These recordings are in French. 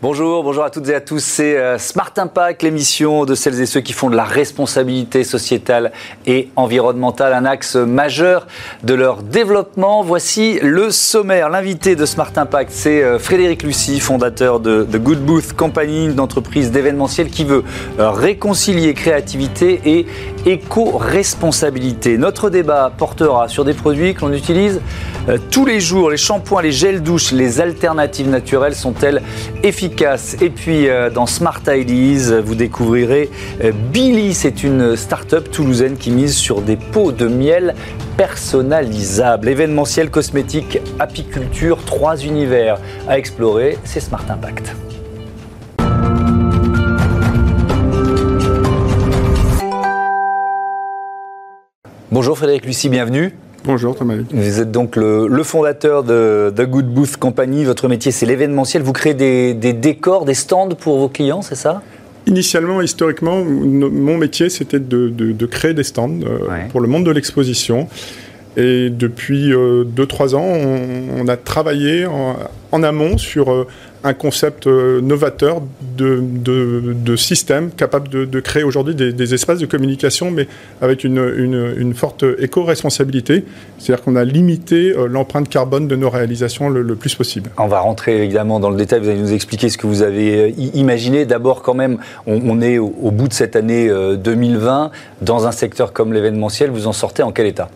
Bonjour, bonjour à toutes et à tous. C'est euh, Smart Impact, l'émission de celles et ceux qui font de la responsabilité sociétale et environnementale un axe majeur de leur développement. Voici le sommaire. L'invité de Smart Impact, c'est euh, Frédéric Lucie, fondateur de, The Good Booth Company, une entreprise d'événementiel qui veut euh, réconcilier créativité et éco-responsabilité. Notre débat portera sur des produits que l'on utilise tous les jours. Les shampoings, les gels douche, les alternatives naturelles sont-elles efficaces? Et puis euh, dans Smart Ideas, vous découvrirez euh, Billy. C'est une start-up toulousaine qui mise sur des pots de miel personnalisables. Événementiel, cosmétique, apiculture, trois univers à explorer. C'est Smart Impact. Bonjour Frédéric Lucie, bienvenue. Bonjour Thomas. Vous êtes donc le, fondateur de The Good Booth Company. Votre métier, c'est l'événementiel. Vous créez des, décors, des stands pour vos clients, c'est ça? Initialement, historiquement, mon métier, c'était de, créer des stands euh, pour le monde de l'exposition. Et depuis 2-3 euh, ans, on, a travaillé en, amont sur euh, un concept euh, novateur de, de, système capable de, créer aujourd'hui des, espaces de communication, mais avec une, forte éco-responsabilité. C'est-à-dire qu'on a limité euh, l'empreinte carbone de nos réalisations le, plus possible. On va rentrer évidemment dans le détail, vous allez nous expliquer ce que vous avez euh, imaginé. D'abord, quand même, on, est au, bout de cette année 2020, dans un secteur comme l'événementiel, vous en sortez en quel état?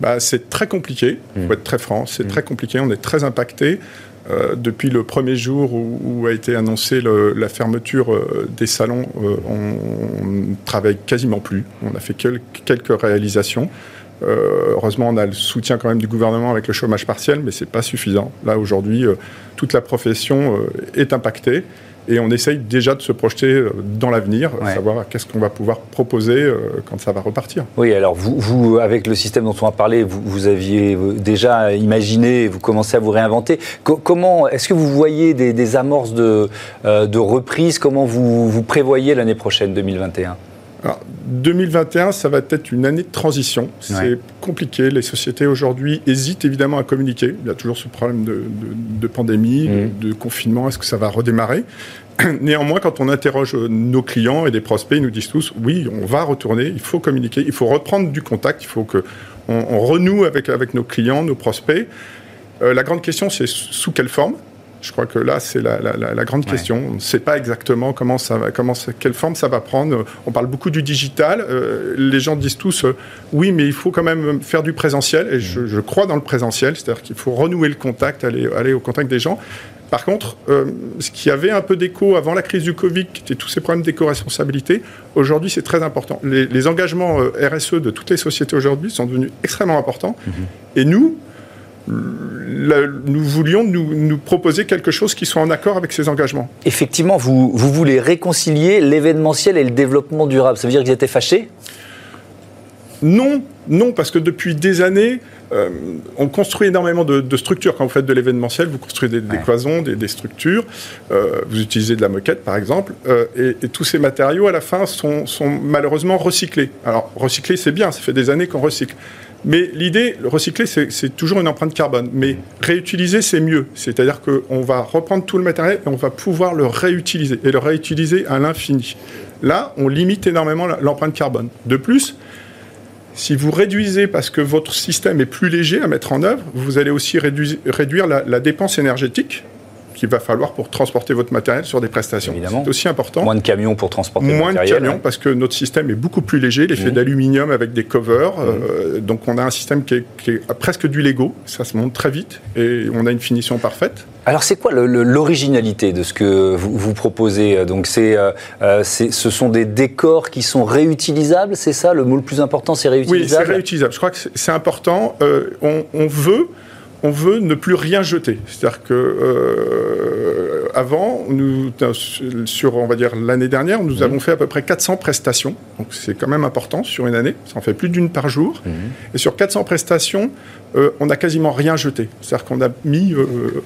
Bah, c'est très compliqué, il faut mmh. être très franc, c'est mmh. très compliqué, on est très impacté. Euh, depuis le premier jour où, a été annoncée la fermeture euh, des salons, euh, on, ne travaille quasiment plus. On a fait quelques réalisations. heureusement, on a le soutien quand même du gouvernement avec le chômage partiel, mais ce n'est pas suffisant. Là, aujourd'hui, toute la profession est impactée. Et on essaye déjà de se projeter euh, dans l'avenir, savoir qu'est-ce qu'on va pouvoir proposer euh, quand ça va repartir. Oui, alors vous, vous avec le système dont on a parlé, vous, vous aviez déjà imaginé, vous commencez à vous réinventer. comment est-ce que vous voyez des, amorces de, euh, de, reprise? Comment vous, vous prévoyez l'année prochaine, 2021 alors, 2021, ça va être une année de transition. C'est compliqué. Les sociétés aujourd'hui hésitent évidemment à communiquer. Il y a toujours ce problème de, pandémie, mmh. de, confinement. Est-ce que ça va redémarrer? Néanmoins, quand on interroge nos clients et des prospects, ils nous disent tous oui, on va retourner, il faut communiquer, il faut reprendre du contact, il faut qu'on on renoue avec, avec nos clients, nos prospects. Euh, la grande question, c'est sous quelle forme? Je crois que là, c'est la, grande question. On ne sait pas exactement comment ça va, comment quelle forme ça va prendre. On parle beaucoup du digital. Euh, les gens disent tous euh, oui, mais il faut quand même faire du présentiel. Et je, crois dans le présentiel, c'est-à-dire qu'il faut renouer le contact, aller, aller au contact des gens. Par contre, euh, ce qui avait un peu d'écho avant la crise du Covid, qui était tous ces problèmes d'éco-responsabilité, aujourd'hui c'est très important. Les, engagements RSE de toutes les sociétés aujourd'hui sont devenus extrêmement importants. Mhm. Et nous, nous voulions nous, proposer quelque chose qui soit en accord avec ces engagements. Effectivement, vous, vous voulez réconcilier l'événementiel et le développement durable. Ça veut dire que vous étiez fâché Non, non, parce que depuis des années, euh, on construit énormément de, structures. Quand vous faites de l'événementiel, vous construisez des, cloisons, des, structures. Euh, vous utilisez de la moquette, par exemple. Euh, et, tous ces matériaux, à la fin, sont, sont malheureusement recyclés. Alors, recycler, c'est bien. Ça fait des années qu'on recycle. Mais l'idée, le recycler, c'est toujours une empreinte carbone. Mais réutiliser, c'est mieux. C'est-à-dire qu'on va reprendre tout le matériel et on va pouvoir le réutiliser. Et le réutiliser à l'infini. Là, on limite énormément l'empreinte carbone. De plus, si vous réduisez parce que votre système est plus léger à mettre en œuvre, vous allez aussi réduire, la dépense énergétique qu'il va falloir pour transporter votre matériel sur des prestations. C'est aussi important. Moins de camions pour transporter Moins le matériel. Moins de camions parce que notre système est beaucoup plus léger. Il est fait mmh. d'aluminium avec des covers. Mmh. Euh, donc on a un système qui est, presque du Lego. Ça se monte très vite et on a une finition parfaite. Alors c'est quoi l'originalité de ce que vous, vous proposez Donc euh, euh, c'est, ce sont des décors qui sont réutilisables, c'est ça Le mot le plus important, c'est réutilisable Oui, c'est réutilisable? Je crois que c'est, important. on, on veut on veut ne plus rien jeter. C'est-à-dire que euh, avant, nous, sur on va dire l'année dernière, nous mmh. avons fait à peu près 400 prestations. Donc c'est quand même important sur une année. Ça en fait plus d'une par jour. Mmh. Et sur 400 prestations, euh, on n'a quasiment rien jeté. C'est-à-dire qu'on a mis, euh,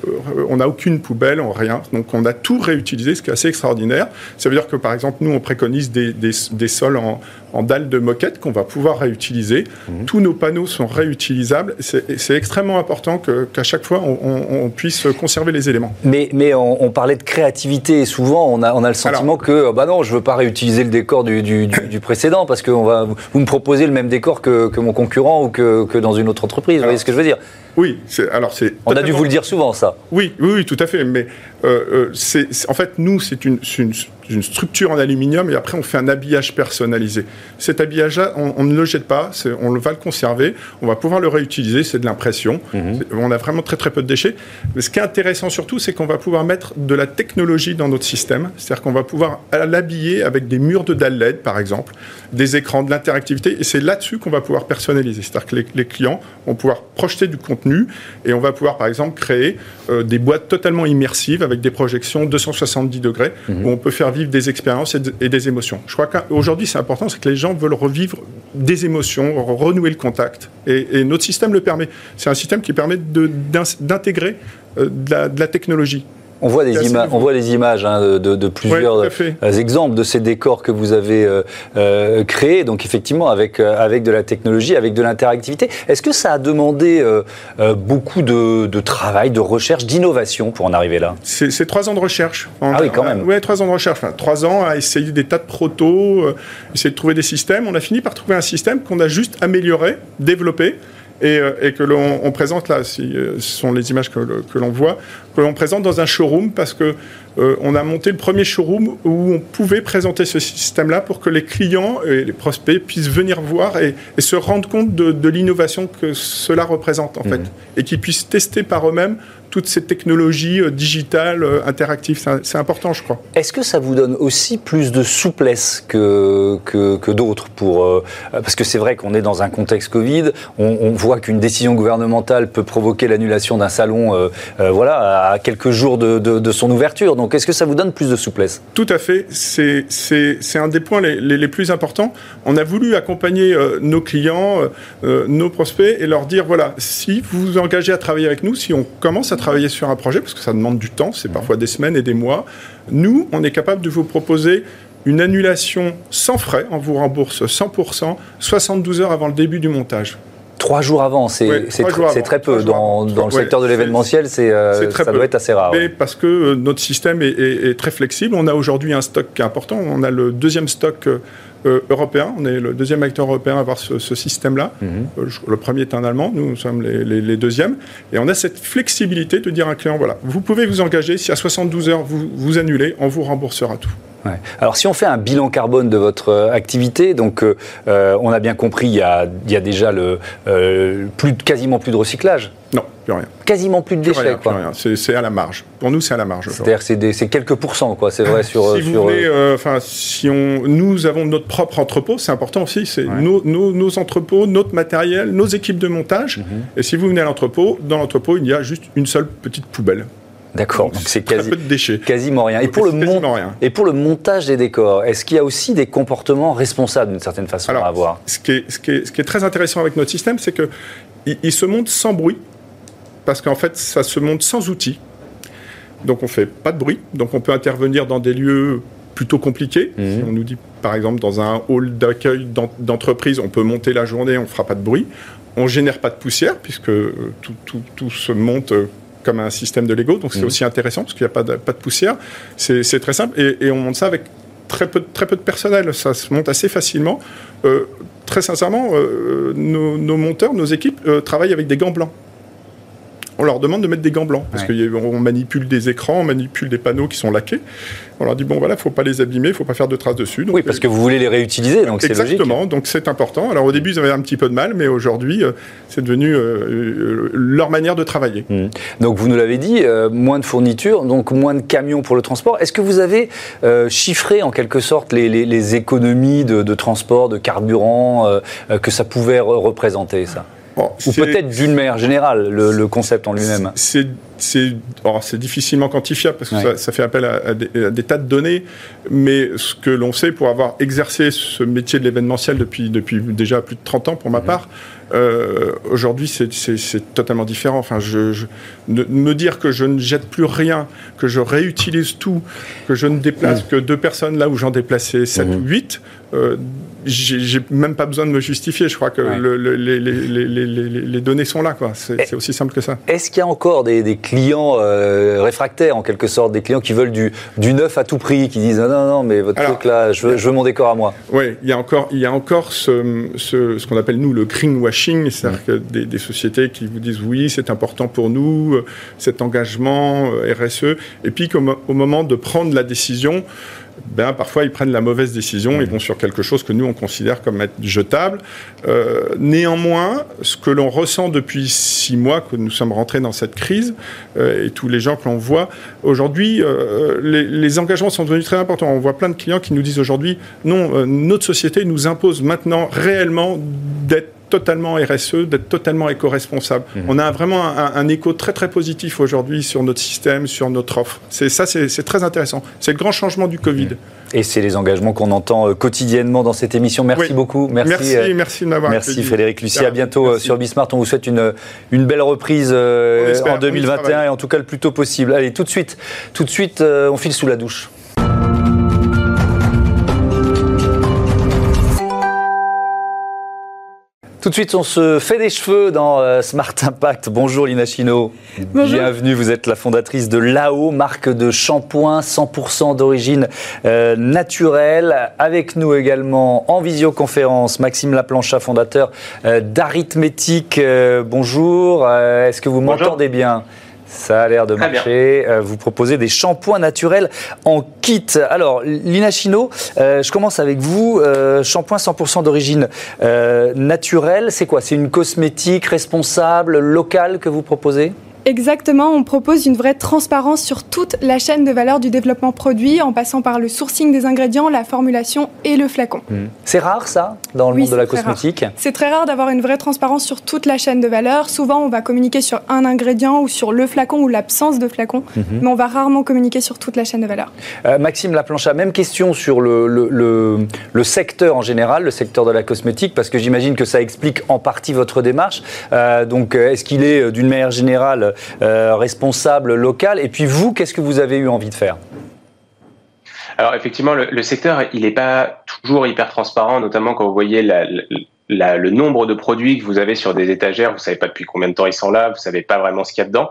on n'a aucune poubelle, rien. Donc on a tout réutilisé, ce qui est assez extraordinaire. Ça veut dire que par exemple, nous, on préconise des, sols en, dalles de moquette qu'on va pouvoir réutiliser. Mmh. Tous nos panneaux sont réutilisables. C'est extrêmement important qu'à chaque fois, on, puisse conserver les éléments. Mais, mais on, parlait de créativité. Et souvent, on a, on a le sentiment que, bah non, je veux pas réutiliser le décor du, du, précédent parce que on va, vous me proposez le même décor que, que mon concurrent ou que, que, dans une autre entreprise. vous voyez ce que je veux dire? Oui, alors c'est. On a dû vous le dire souvent, ça. Oui, oui, oui tout à fait. Mais euh, euh, c'est, en fait, nous, c'est une, une, une, structure en aluminium et après, on fait un habillage personnalisé. Cet habillage-là, on, ne le jette pas, on va le conserver, on va pouvoir le réutiliser, c'est de l'impression. Mhm. On a vraiment très très peu de déchets. Mais ce qui est intéressant surtout, c'est qu'on va pouvoir mettre de la technologie dans notre système. C'est-à-dire qu'on va pouvoir l'habiller avec des murs de dalles LED, par exemple, des écrans, de l'interactivité. Et c'est là-dessus qu'on va pouvoir personnaliser. C'est-à-dire que les, clients vont pouvoir projeter du contenu et on va pouvoir, par exemple, créer euh, des boîtes totalement immersives avec des projections 270 degrés mhm. où on peut faire vivre des expériences et, des émotions. Je crois qu'aujourd'hui, c'est important, c'est que les gens veulent revivre des émotions, renouer le contact. Et, notre système le permet. C'est un système qui permet d'intégrer euh, de la technologie. On voit, des images, on voit les images hein, de, plusieurs euh, exemples de ces décors que vous avez euh, euh, créés, donc effectivement avec, avec de la technologie, avec de l'interactivité. Est-ce que ça a demandé beaucoup de, travail, de recherche, d'innovation pour en arriver là? C'est trois ans de recherche. ah oui, quand même. Oui, trois ans de recherche. Enfin, trois ans à essayer des tas de protos, essayer de trouver des systèmes. On a fini par trouver un système qu'on a juste amélioré, développé. Euh, et, que l'on présente là, si, euh, ce sont les images que, l'on voit, que l'on présente dans un showroom parce que euh, on a monté le premier showroom où on pouvait présenter ce système-là pour que les clients et les prospects puissent venir voir et, se rendre compte de, l'innovation que cela représente en mmh. fait, et qu'ils puissent tester par eux-mêmes toutes ces technologies euh, digitales, euh, interactives. C'est important, je crois. Est-ce que ça vous donne aussi plus de souplesse que, que, d'autres pour, euh, Parce que c'est vrai qu'on est dans un contexte Covid, on, voit qu'une décision gouvernementale peut provoquer l'annulation d'un salon voilà, à quelques jours de, de, son ouverture. Donc est-ce que ça vous donne plus de souplesse? Tout à fait. C'est un des points les, les, plus importants. On a voulu accompagner nos clients, nos prospects et leur dire, voilà, si vous vous engagez à travailler avec nous, si on commence à travailler sur un projet, parce que ça demande du temps, c'est parfois des semaines et des mois. Nous, on est capable de vous proposer une annulation sans frais, on vous rembourse 100%, 72 heures avant le début du montage. Trois jours avant, c'est très peu. Dans, dans le secteur de l'événementiel, euh, ça doit être assez rare. Mais parce que euh, notre système est, est, très flexible. On a aujourd'hui un stock qui est important. On a le deuxième stock euh, euh, européen. On est le deuxième acteur européen à avoir ce, système-là. Mhm. Euh, le premier est un Allemand, nous sommes les, deuxièmes. Et on a cette flexibilité de dire à un client, voilà, vous pouvez vous engager, si à 72 heures vous, vous annulez, on vous remboursera tout. Alors si on fait un bilan carbone de votre euh, activité, donc on a bien compris, il y a, déjà le, plus, quasiment plus de recyclage. Non, plus rien. Quasiment plus de déchets, quoi. Plus rien. C'est à la marge. Pour nous, c'est à la marge. C'est-à-dire c'est quelques pourcents, quoi. C'est vrai sur. Si vous voulez, euh, enfin, si on, nous avons notre propre entrepôt, c'est important aussi. C'est nos, nos, entrepôts, notre matériel, nos équipes de montage. Mhm. Et si vous venez à l'entrepôt, dans l'entrepôt, il y a juste une seule petite poubelle. D'accord, donc c'est quasi, quasiment rien. Et pour, le rien. et pour le montage des décors, est-ce qu'il y a aussi des comportements responsables d'une certaine façon à avoir ce qui, est, ce, qui est, ce qui est très intéressant avec notre système, c'est qu'il il se monte sans bruit parce qu'en fait, ça se monte sans outils. Donc on fait pas de bruit. Donc on peut intervenir dans des lieux plutôt compliqués. Mhm. on nous dit, par exemple, dans un hall d'accueil d'entreprise, on peut monter la journée, on ne fera pas de bruit. On génère pas de poussière, puisque euh, tout, se monte euh, comme un système de Lego. Donc c'est mhm. aussi intéressant, parce qu'il n'y a pas de, pas de poussière. C'est très simple. Et, on monte ça avec très peu, très peu de personnel. Ça se monte assez facilement. Euh, très sincèrement, nos, nos, monteurs, nos équipes travaillent avec des gants blancs on leur demande de mettre des gants blancs parce qu'on manipule des écrans, on manipule des panneaux qui sont laqués. On leur dit bon voilà, faut pas les abîmer, faut pas faire de traces dessus. oui, parce que vous voulez les réutiliser, donc c'est logique. Exactement, donc c'est important. Alors au début ils avaient un petit peu de mal, mais aujourd'hui euh, c'est devenu euh, euh, leur manière de travailler. Mmh. Donc vous nous l'avez dit, moins de fournitures, donc moins de camions pour le transport. Est-ce que vous avez chiffré en quelque sorte les, économies de, de, transport, de carburant que ça pouvait représenter ça? Ou peut-être d'une manière générale, le, concept en lui-même C'est difficilement quantifiable parce que ça, fait appel à, des, tas de données, mais ce que l'on sait pour avoir exercé ce métier de l'événementiel depuis, depuis déjà plus de 30 ans pour ma part, euh, aujourd'hui c'est totalement différent. Enfin, je, me dire que je ne jette plus rien, que je réutilise tout, que je ne déplace que deux personnes là où j'en déplaçais 7 mhm. ou 8, euh, j'ai même pas besoin de me justifier. Je crois que les, données sont là. C'est aussi simple que ça. Est-ce qu'il y a encore des, clients réfractaires en quelque sorte, des clients qui veulent du, du neuf à tout prix, qui disent non, non, mais votre truc là, je veux, mon décor à moi. Oui, il y a encore, il y a encore ce, ce, qu'on appelle nous le greenwashing, c'est-à-dire que des, des, sociétés qui vous disent oui, c'est important pour nous, cet engagement RSE, et puis au moment de prendre la décision, ben, parfois ils prennent la mauvaise décision, ils vont sur quelque chose que nous on considère comme être jetable. Euh, néanmoins, ce que l'on ressent depuis six mois que nous sommes rentrés dans cette crise, euh, et tous les gens que l'on voit, aujourd'hui, euh, les, les, engagements sont devenus très importants. On voit plein de clients qui nous disent aujourd'hui, non, notre société nous impose maintenant réellement d'être totalement RSE, d'être totalement éco-responsable. Mhm. On a vraiment un, écho très très positif aujourd'hui sur notre système, sur notre offre. C'est ça, c'est très intéressant. C'est le grand changement du Covid. Mhm. Et c'est les engagements qu'on entend euh, quotidiennement dans cette émission. Merci beaucoup. Merci, merci, euh, merci de m'avoir Merci Frédéric Lucie. À bientôt euh, sur Bismart. On vous souhaite une, une belle reprise en 2021 et en tout cas le plus tôt possible. Allez, tout de suite, tout de suite, on file sous la douche. Tout de suite, on se fait des cheveux dans euh, Smart Impact. Bonjour Lina Chino. Bienvenue, vous êtes la fondatrice de Lao, marque de shampoing 100% d'origine euh, naturelle. Avec nous également en visioconférence, Maxime Laplancha, fondateur euh, d'Arithmétique. bonjour, est-ce que vous m'entendez bien? Ça a l'air de marcher. Euh, vous proposez des shampoings naturels en kit. Alors, Lina Chino, euh, je commence avec vous. Euh, shampoing 100% d'origine naturelle, c'est quoi? C'est une cosmétique responsable, locale que vous proposez? Exactement, on propose une vraie transparence sur toute la chaîne de valeur du développement produit, en passant par le sourcing des ingrédients, la formulation et le flacon. Hmm. C'est rare ça, dans le monde de la cosmétique? C'est très rare d'avoir une vraie transparence sur toute la chaîne de valeur. Souvent, on va communiquer sur un ingrédient ou sur le flacon ou l'absence de flacon, hmm. mais on va rarement communiquer sur toute la chaîne de valeur. Euh, Maxime Laplancha, même question sur le, le, secteur en général, le secteur de la cosmétique, parce que j'imagine que ça explique en partie votre démarche. Euh, donc, euh, est-ce qu'il est, d'une manière générale, euh, responsable local. Et puis vous, qu'est-ce que vous avez eu envie de faire? Alors effectivement, le, secteur, il n'est pas toujours hyper transparent, notamment quand vous voyez le nombre de produits que vous avez sur des étagères, vous savez pas depuis combien de temps ils sont là, vous savez pas vraiment ce qu'il y a dedans.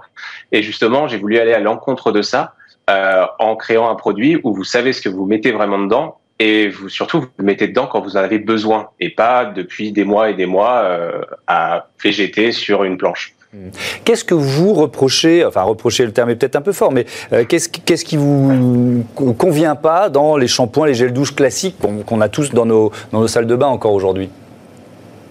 Et justement, j'ai voulu aller à l'encontre de ça euh, en créant un produit où vous savez ce que vous mettez vraiment dedans et surtout vous le mettez dedans quand vous en avez besoin et pas depuis des mois et des mois euh, à végéter sur une planche. Qu'est-ce que vous reprochez, enfin reprocher le terme est peut-être un peu fort, mais euh, qu'est-ce, qu'est-ce qui vous convient pas dans les shampoings, les gels douche classiques qu'on, a tous dans nos, dans nos salles de bain encore aujourd'hui?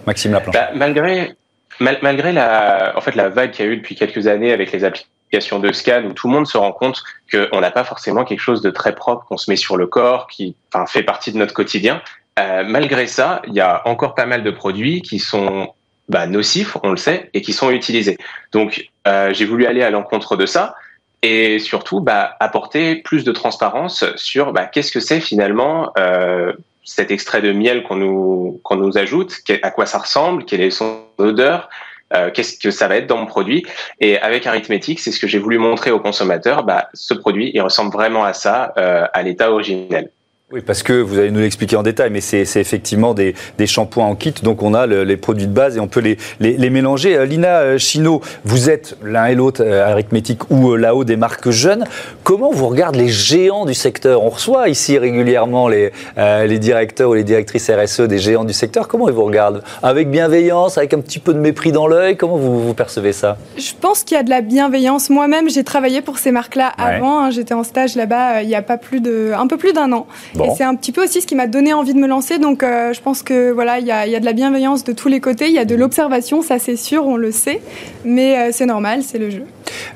Maxime Laplanche. Bah, malgré, malgré la, en fait, la vague qu'il y a eu depuis quelques années avec les applications de scan où tout le monde se rend compte qu'on n'a pas forcément quelque chose de très propre qu'on se met sur le corps, qui fait partie de notre quotidien. Euh, malgré ça, il y a encore pas mal de produits qui sont bah, nocifs, on le sait, et qui sont utilisés. Donc, euh, j'ai voulu aller à l'encontre de ça et surtout bah, apporter plus de transparence sur bah, qu'est-ce que c'est finalement euh, cet extrait de miel qu'on nous, qu'on nous ajoute, à quoi ça ressemble, quelle est son odeur, euh, qu'est-ce que ça va être dans mon produit. Et avec Arithmétique, c'est ce que j'ai voulu montrer aux consommateurs. Bah, ce produit, il ressemble vraiment à ça, euh, à l'état originel. Oui, parce que vous allez nous l'expliquer en détail, mais c'est effectivement des, des, shampoings en kit, donc on a les produits de base et on peut les, les, mélanger. Euh, Lina euh, Chino, vous êtes l'un et l'autre euh, arithmétique ou là-haut des marques jeunes. Comment vous regardez les géants du secteur? On reçoit ici régulièrement les, les directeurs ou les directrices RSE des géants du secteur. Comment ils vous regardent? Avec bienveillance, avec un petit peu de mépris dans l'œil? Comment vous, vous, percevez ça? Je pense qu'il y a de la bienveillance. Moi-même, j'ai travaillé pour ces marques-là avant. Hein. J'étais en stage là-bas il y a pas plus de, un peu plus d'un an. Et c'est un petit peu aussi ce qui m'a donné envie de me lancer. Donc, euh, je pense que voilà, il y a, de la bienveillance de tous les côtés. Il y a de l'observation, ça c'est sûr, on le sait. Mais euh, c'est normal, c'est le jeu.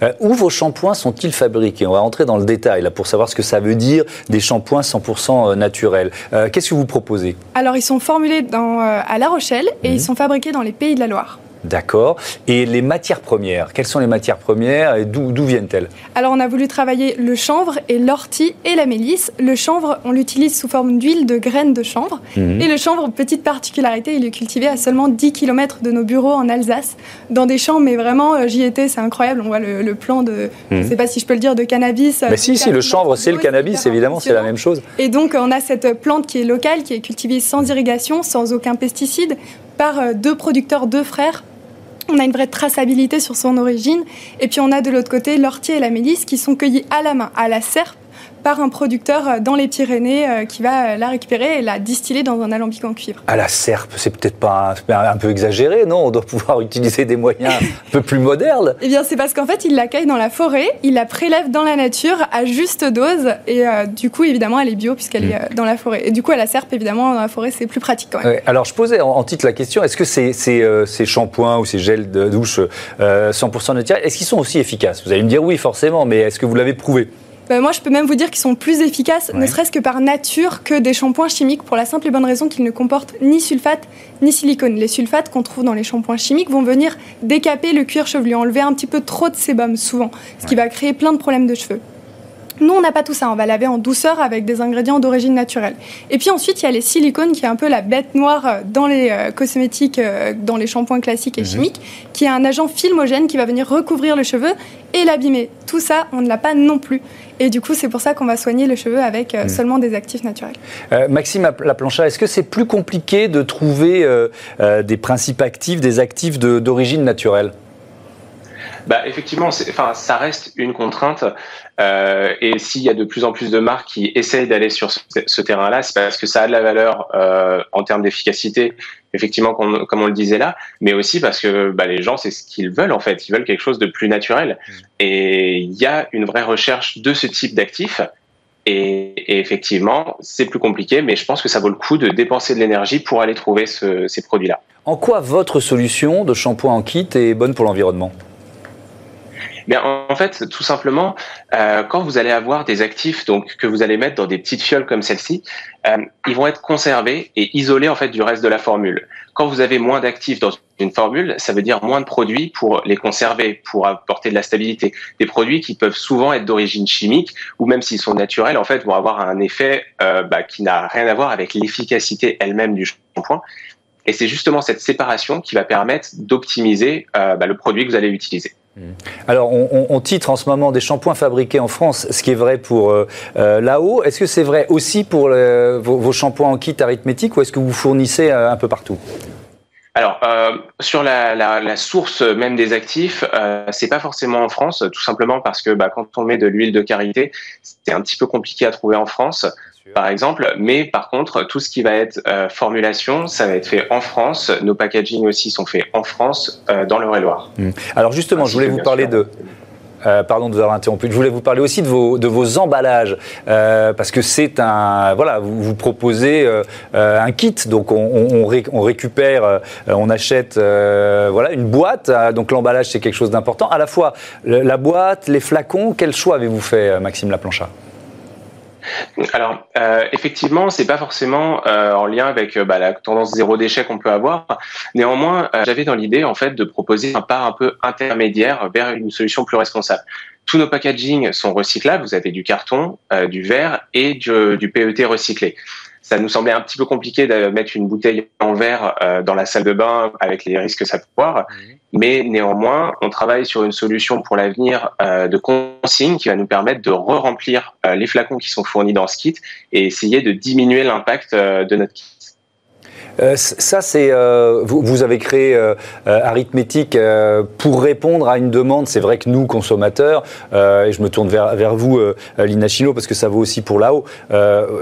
Euh, où vos shampoings sont-ils fabriqués? On va rentrer dans le détail là pour savoir ce que ça veut dire des shampoings 100% naturels. Qu'est-ce que vous proposez? Alors, ils sont formulés dans, à La Rochelle et ils mhm. sont fabriqués dans les Pays de la Loire. D'accord. Et les matières premières, quelles sont les matières premières et d'où viennent-elles? Alors on a voulu travailler le chanvre et l'ortie et la mélisse. Le chanvre, on l'utilise sous forme d'huile de graines de chanvre. Mhm. Et le chanvre, petite particularité, il est cultivé à seulement 10 km de nos bureaux en Alsace, dans des champs, mais vraiment, euh, j'y étais, c'est incroyable. On voit le, plan de, je ne mhm. sais pas si je peux le dire, de cannabis. Mais si, si, le chanvre, c'est le cannabis, évidemment, c'est la même chose. Et donc on a cette plante qui est locale, qui est cultivée sans irrigation, sans aucun pesticide, par euh, deux producteurs, deux frères On a une vraie traçabilité sur son origine. Et puis on a de l'autre côté l'ortie et la mélisse qui sont cueillis à la main, à la serpe, par un producteur euh, dans les Pyrénées euh, qui va euh, la récupérer et la distiller dans un alambic en cuivre. À la serpe, c'est peut-être pas un, peu exagéré, non? On doit pouvoir utiliser des moyens un peu plus modernes. Eh bien, c'est parce qu'en fait, il la cueille dans la forêt, il la prélève dans la nature à juste dose et du coup, évidemment, elle est bio puisqu'elle est mm. dans la forêt. Et du coup, à la serpe, évidemment, dans la forêt, c'est plus pratique quand même. alors, je posais en, titre la question est-ce que ces, ces, shampoings ou ces gels de douche 100% naturels, est-ce qu'ils sont aussi efficaces? Vous allez me dire oui, forcément, mais est-ce que vous l'avez prouvé? Bah, moi, je peux même vous dire qu'ils sont plus efficaces, ne serait-ce que par nature, que des shampoings chimiques, pour la simple et bonne raison qu'ils ne comportent ni sulfate ni silicone. Les sulfates qu'on trouve dans les shampoings chimiques vont venir décaper le cuir chevelu, enlever un petit peu trop de sébum souvent, ce qui va créer plein de problèmes de cheveux. Nous, on n'a pas tout ça. On va laver en douceur avec des ingrédients d'origine naturelle. Et puis ensuite, il y a les silicones, qui est un peu la bête noire euh, dans les euh, cosmétiques, euh, dans les shampoings classiques et mhm. chimiques, qui est un agent filmogène qui va venir recouvrir le cheveu et l'abîmer. Tout ça, on ne l'a pas non plus. Et du coup, c'est pour ça qu'on va soigner le cheveu avec mhm. seulement des actifs naturels. Maxime Laplancha, est-ce que c'est plus compliqué de trouver des principes actifs, des actifs d'origine naturelle? Bah, effectivement, enfin, ça reste une contrainte. Euh, et s'il y a de plus en plus de marques qui essayent d'aller sur ce, terrain-là, c'est parce que ça a de la valeur euh, en termes d'efficacité, effectivement, comme on le disait là, mais aussi parce que bah, les gens, c'est ce qu'ils veulent en fait. Ils veulent quelque chose de plus naturel. Mmh. Et il y a une vraie recherche de ce type d'actifs. Et, et, effectivement, c'est plus compliqué, mais je pense que ça vaut le coup de dépenser de l'énergie pour aller trouver ce, ces produits-là. En quoi votre solution de shampoing en kit est bonne pour l'environnement? En fait, tout simplement, euh, quand vous allez avoir des actifs donc que vous allez mettre dans des petites fioles comme celle-ci, euh, ils vont être conservés et isolés en fait du reste de la formule. Quand vous avez moins d'actifs dans une formule, ça veut dire moins de produits pour les conserver, pour apporter de la stabilité. Des produits qui peuvent souvent être d'origine chimique ou même s'ils sont naturels, en fait, vont avoir un effet euh, bah, qui n'a rien à voir avec l'efficacité elle-même du shampoing. Et c'est justement cette séparation qui va permettre d'optimiser euh, bah, le produit que vous allez utiliser. Alors, on, titre en ce moment des shampoings fabriqués en France, ce qui est vrai pour euh, euh, là-haut. Est-ce que c'est vrai aussi pour vos, shampoings en kit arithmétique ou est-ce que vous fournissez euh, un peu partout? Alors sur la, source même des actifs, c'est pas forcément en France, tout simplement parce que bah, quand on met de l'huile de karité, c'est un petit peu compliqué à trouver en France par exemple. Mais par contre, tout ce qui va être euh, formulation, ça va être fait en France. Nos packaging aussi sont faits en France, euh, dans le et loire hmm. Alors justement, je voulais vous parler de... Euh, pardon de vous avoir interrompu. Je voulais vous parler aussi de vos, de vos emballages, parce que c'est un, voilà, vous, vous proposez un kit, donc on, on, récupère, on achète, voilà, une boîte. donc l'emballage c'est quelque chose d'important. À la fois la boîte, les flacons. Quel choix avez-vous fait, Maxime Laplancha alors, euh, effectivement, c'est pas forcément euh, en lien avec euh, bah, la tendance zéro déchet qu'on peut avoir. Néanmoins, euh, j'avais dans l'idée en fait de proposer un pas un peu intermédiaire vers une solution plus responsable. Tous nos packaging sont recyclables. Vous avez du carton, du verre et du, du PET recyclé ça nous semblait un petit peu compliqué de mettre une bouteille en verre euh, dans la salle de bain avec les risques que ça peut avoir. Mais néanmoins, on travaille sur une solution pour l'avenir euh, de consigne qui va nous permettre de re-remplir euh, les flacons qui sont fournis dans ce kit et essayer de diminuer l'impact de notre kit. Euh, ça, c'est euh, vous, avez créé euh, Arithmétique pour répondre à une demande. C'est vrai que nous, consommateurs, et je me tourne vers, vers vous, Lina Chino, parce que ça vaut aussi pour là-haut.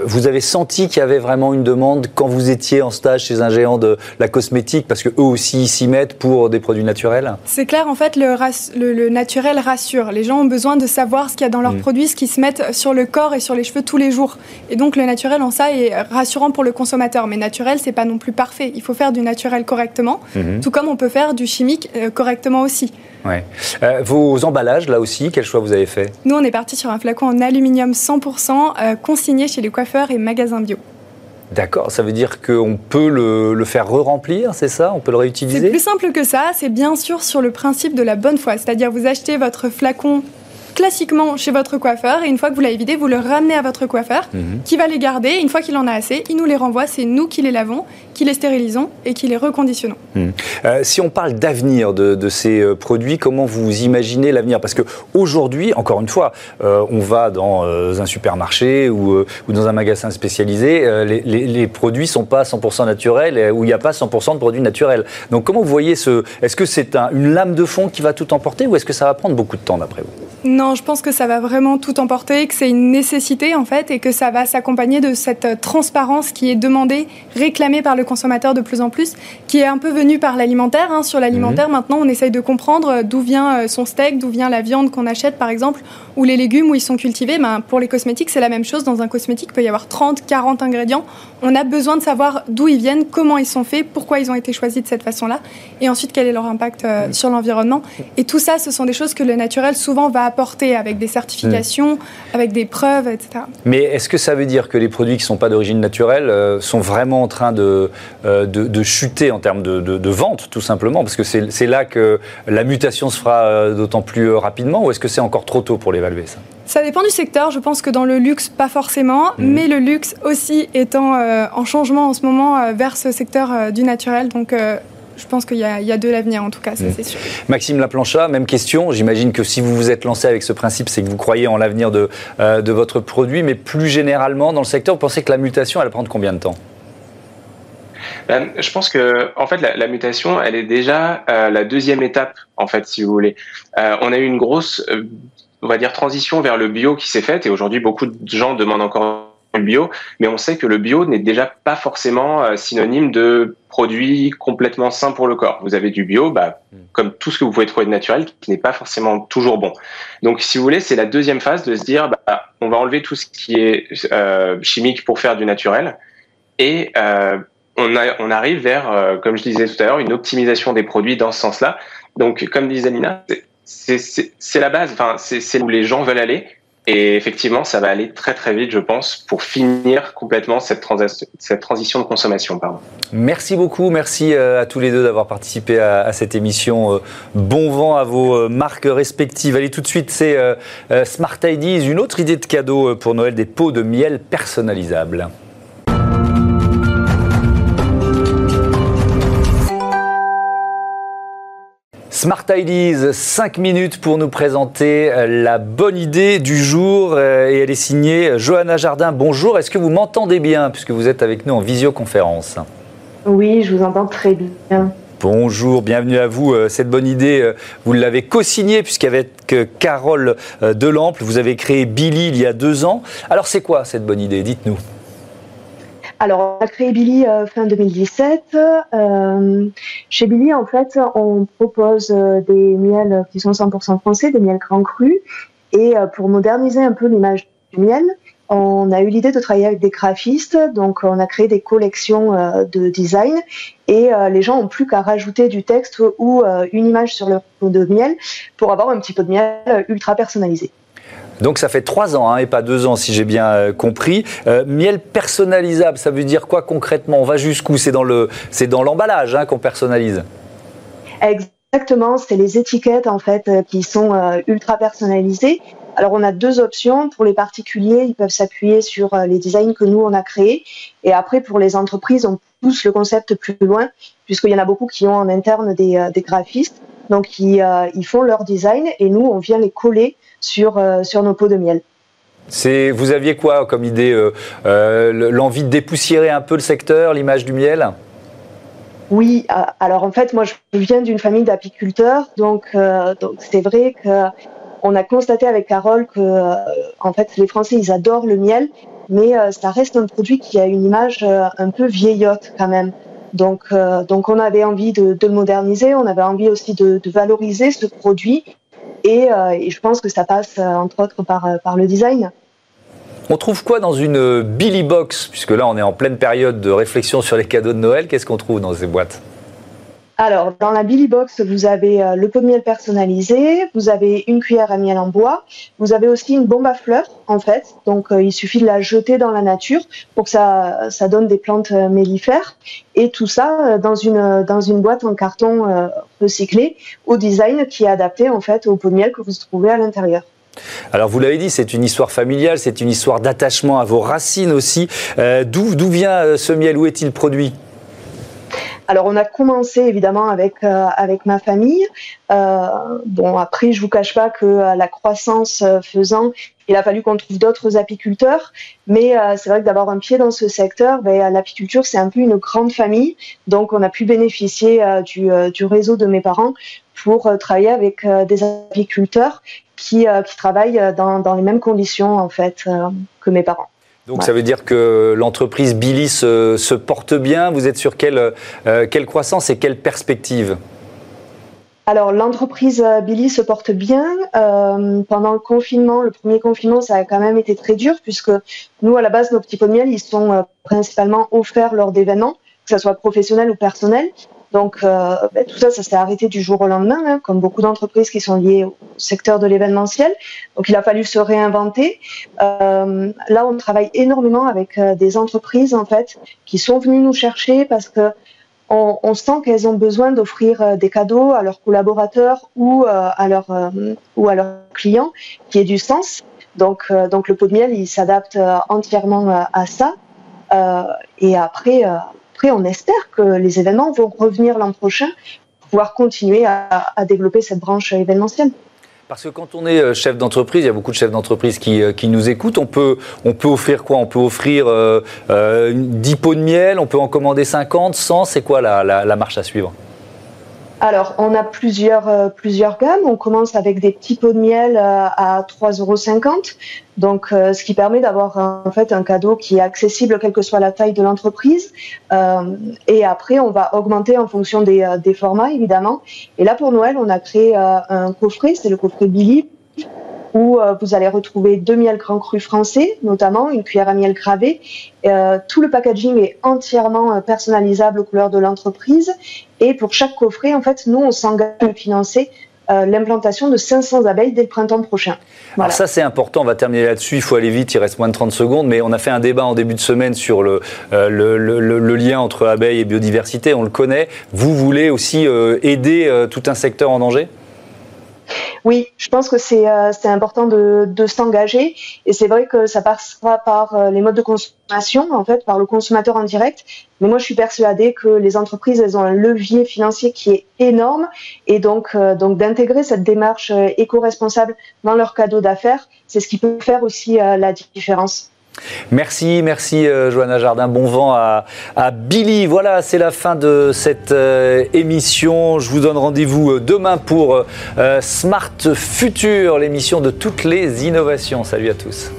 vous avez senti qu'il y avait vraiment une demande quand vous étiez en stage chez un géant de la cosmétique, parce que eux aussi s'y mettent pour des produits naturels? C'est clair, en fait, le, le, naturel rassure. Les gens ont besoin de savoir ce qu'il y a dans leurs mm. produits, ce qui se mettent sur le corps et sur les cheveux tous les jours. Et donc le naturel en ça est rassurant pour le consommateur. Mais naturel, c'est pas non plus parfait. Il faut faire du naturel correctement, mhm. tout comme on peut faire du chimique euh, correctement aussi. Ouais. Euh, vos emballages, là aussi, quel choix vous avez fait? Nous, on est parti sur un flacon en aluminium 100% euh, consigné chez les coiffeurs et magasins bio. D'accord, ça veut dire qu'on peut le, le faire re-remplir, c'est ça? On peut le réutiliser? C'est plus simple que ça, c'est bien sûr sur le principe de la bonne foi. C'est-à-dire vous achetez votre flacon classiquement chez votre coiffeur et une fois que vous l'avez vidé, vous le ramenez à votre coiffeur mhm. qui va les garder. Une fois qu'il en a assez, il nous les renvoie. C'est nous qui les lavons, qui les stérilisons et qui les reconditionnons. Mhm. Euh, si on parle d'avenir de, ces euh, produits, comment vous imaginez l'avenir? Parce que aujourd'hui, encore une fois, euh, on va dans un supermarché ou, dans un magasin spécialisé, les, les, produits sont pas 100% naturels ou il n'y a pas 100% de produits naturels. Donc comment vous voyez ce Est-ce que c'est une lame de fond qui va tout emporter ou est-ce que ça va prendre beaucoup de temps d'après vous? Non, je pense que ça va vraiment tout emporter, que c'est une nécessité en fait, et que ça va s'accompagner de cette euh, transparence qui est demandée, réclamée par le consommateur de plus en plus, qui est un peu venue par l'alimentaire. Hein. Sur l'alimentaire, mhm. maintenant, on essaye de comprendre euh, d'où vient euh, son steak, d'où vient la viande qu'on achète, par exemple, ou les légumes où ils sont cultivés. Ben, pour les cosmétiques, c'est la même chose. Dans un cosmétique, il peut y avoir 30, 40 ingrédients. On a besoin de savoir d'où ils viennent, comment ils sont faits, pourquoi ils ont été choisis de cette façon-là, et ensuite quel est leur impact sur l'environnement. Et tout ça, ce sont des choses que le naturel souvent va apporter avec des certifications, avec des preuves, etc. Mais est-ce que ça veut dire que les produits qui ne sont pas d'origine naturelle euh, sont vraiment en train de, euh, de, chuter en termes de, de, vente, tout simplement? Parce que c'est là que la mutation se fera euh, d'autant plus rapidement, ou est-ce que c'est encore trop tôt pour l'évaluer ça? Ça dépend du secteur. Je pense que dans le luxe, pas forcément, mmh. mais le luxe aussi étant en changement en ce moment vers ce secteur du naturel. Donc, je pense qu'il y, a de l'avenir en tout cas, ça mm. c'est sûr. Maxime Laplancha, même question. J'imagine que si vous vous êtes lancé avec ce principe, c'est que vous croyez en l'avenir de, euh, de votre produit, mais plus généralement dans le secteur, vous pensez que la mutation, elle va prendre combien de temps? Ben, je pense que en fait la, mutation, elle est déjà euh, la deuxième étape en fait, si vous voulez. Euh, on a eu une grosse, on va dire transition vers le bio qui s'est faite et aujourd'hui beaucoup de gens demandent encore le bio, mais on sait que le bio n'est déjà pas forcément euh, synonyme de produit complètement sain pour le corps. Vous avez du bio, bah, hmm. comme tout ce que vous pouvez trouver de naturel, qui n'est pas forcément toujours bon. Donc, si vous voulez, c'est la deuxième phase de se dire, bah, on va enlever tout ce qui est euh, chimique pour faire du naturel, et euh, on, a, on arrive vers, euh, comme je disais tout à l'heure, une optimisation des produits dans ce sens-là. Donc, comme disait Nina, c'est la base. Enfin, c'est où les gens veulent aller. Et effectivement, ça va aller très très vite, je pense, pour finir complètement cette, transition de consommation. Merci beaucoup, merci euh, à tous les deux d'avoir participé à, cette émission. Euh, bon vent à vos euh, marques respectives. Allez tout de suite, c'est Smart Ideas, une autre idée de cadeau pour Noël, des pots de miel personnalisables. Smart Ideas, 5 minutes pour nous présenter euh, la bonne idée du jour euh, et elle est signée Johanna Jardin. Bonjour, est-ce que vous m'entendez bien puisque vous êtes avec nous en visioconférence? Oui, je vous entends très bien. Bonjour, bienvenue à vous. Euh, cette bonne idée, vous l'avez co-signée puisqu'avec Carole Delample, vous avez créé Billy il y a deux ans. Alors c'est quoi cette bonne idée? Dites-nous. Alors, on a créé Billy euh, fin 2017. Euh, chez Billy, en fait, on propose euh, des miels qui sont 100% français, des miels grands crus. Et pour moderniser un peu l'image du miel, on a eu l'idée de travailler avec des graphistes, donc on a créé des collections de design et les gens ont plus qu'à rajouter du texte ou une image sur leur pot de miel pour avoir un petit peu de miel ultra personnalisé. Donc ça fait trois ans hein, et pas deux ans si j'ai bien euh, compris. Euh, miel personnalisable, ça veut dire quoi concrètement? On va jusqu'où? C'est dans le, l'emballage hein, qu'on personnalise. Exactement, c'est les étiquettes en fait euh, qui sont ultra personnalisées. Alors on a deux options. Pour les particuliers, ils peuvent s'appuyer sur les designs que nous on a créés. Et après pour les entreprises, on pousse le concept plus loin puisqu'il y en a beaucoup qui ont en interne des graphistes. Donc ils, ils font leur design et nous on vient les coller sur, euh, sur nos pots de miel. C'est, vous aviez quoi comme idée euh, euh, L'envie de dépoussiérer un peu le secteur, l'image du miel? Oui, alors en fait, moi je viens d'une famille d'apiculteurs, donc donc c'est vrai que on a constaté avec Carole que en fait les Français ils adorent le miel, mais ça reste un produit qui a une image un peu vieillotte quand même. Donc donc on avait envie de, le moderniser, on avait envie aussi de, valoriser ce produit euh, et, je pense que ça passe euh, entre autres euh, par le design. On trouve quoi dans une Billy Box? Puisque là, on est en pleine période de réflexion sur les cadeaux de Noël. Qu'est-ce qu'on trouve dans ces boîtes? Alors, dans la Billy Box, vous avez le pot de miel personnalisé, vous avez une cuillère à miel en bois, vous avez aussi une bombe à fleurs, en fait. Donc, il suffit de la jeter dans la nature pour que ça, ça donne des plantes mellifères. Et tout ça dans une, dans une boîte en carton recyclé au design qui est adapté, en fait, au pot de miel que vous trouvez à l'intérieur. Alors vous l'avez dit, c'est une histoire familiale, c'est une histoire d'attachement à vos racines aussi. Euh, d'où vient ce miel? Où est-il produit? Alors on a commencé évidemment avec euh, avec ma famille. Euh, bon après je vous cache pas que euh, la croissance faisant, il a fallu qu'on trouve d'autres apiculteurs. Mais c'est vrai que d'avoir un pied dans ce secteur, ben, l'apiculture c'est un peu une grande famille. Donc on a pu bénéficier du, du réseau de mes parents pour travailler avec des apiculteurs qui, qui travaillent dans, dans les mêmes conditions en fait que mes parents. Donc ça veut dire que l'entreprise Billy se, porte bien. Vous êtes sur quelle, euh, quelle croissance et quelle perspective? Alors l'entreprise euh, Billy se porte bien. Euh, pendant le confinement, le premier confinement, ça a quand même été très dur puisque nous, à la base, nos petits pots de miel, ils sont principalement offerts lors d'événements, que ce soit professionnel ou personnel. Donc euh, ben, tout ça, ça s'est arrêté du jour au lendemain, hein, comme beaucoup d'entreprises qui sont liées au secteur de l'événementiel. Donc il a fallu se réinventer. Euh, là, on travaille énormément avec euh, des entreprises en fait qui sont venues nous chercher parce que on, sent qu'elles ont besoin d'offrir des cadeaux à leurs collaborateurs ou à leurs ou à leurs clients qui aient du sens. Donc donc le pot de miel, il s'adapte entièrement à ça. et après après, on espère que les événements vont revenir l'an prochain pour pouvoir continuer à, développer cette branche événementielle. Parce que quand on est euh, chef d'entreprise, il y a beaucoup de chefs d'entreprise qui, euh, nous écoutent. On peut, offrir quoi? On peut offrir euh, 10 pots de miel, on peut en commander 50, 100. C'est quoi la marche à suivre? Alors, on a plusieurs, euh, plusieurs gammes. On commence avec des petits pots de miel euh, à 3,50 euros. Donc, euh, ce qui permet d'avoir en fait un cadeau qui est accessible quelle que soit la taille de l'entreprise. et après, on va augmenter en fonction des, des, formats, évidemment. Et là, pour Noël, on a créé un coffret, c'est le coffret Billy, où euh, vous allez retrouver deux miels grands crus français, notamment une cuillère à miel gravée. Euh, tout le packaging est entièrement euh, personnalisable aux couleurs de l'entreprise. Et pour chaque coffret, en fait, nous, on s'engage à financer l'implantation de 500 abeilles dès le printemps prochain. Alors ça c'est important, on va terminer là-dessus, il faut aller vite, il reste moins de 30 secondes, mais on a fait un débat en début de semaine sur le, lien entre abeilles et biodiversité, on le connaît. Vous voulez aussi aider tout un secteur en danger? Oui, je pense que c'est euh, important de, de s'engager et c'est vrai que ça passera par euh, les modes de consommation, en fait, par le consommateur en direct. Mais moi, je suis persuadée que les entreprises, elles ont un levier financier qui est énorme et donc, euh, donc d'intégrer cette démarche éco-responsable dans leur cadeau d'affaires, c'est ce qui peut faire aussi la différence. Merci, merci euh, Johanna Jardin. Bon vent à, Billy. Voilà, c'est la fin de cette euh, émission. Je vous donne rendez-vous euh, demain pour Smart Future, l'émission de toutes les innovations. Salut à tous.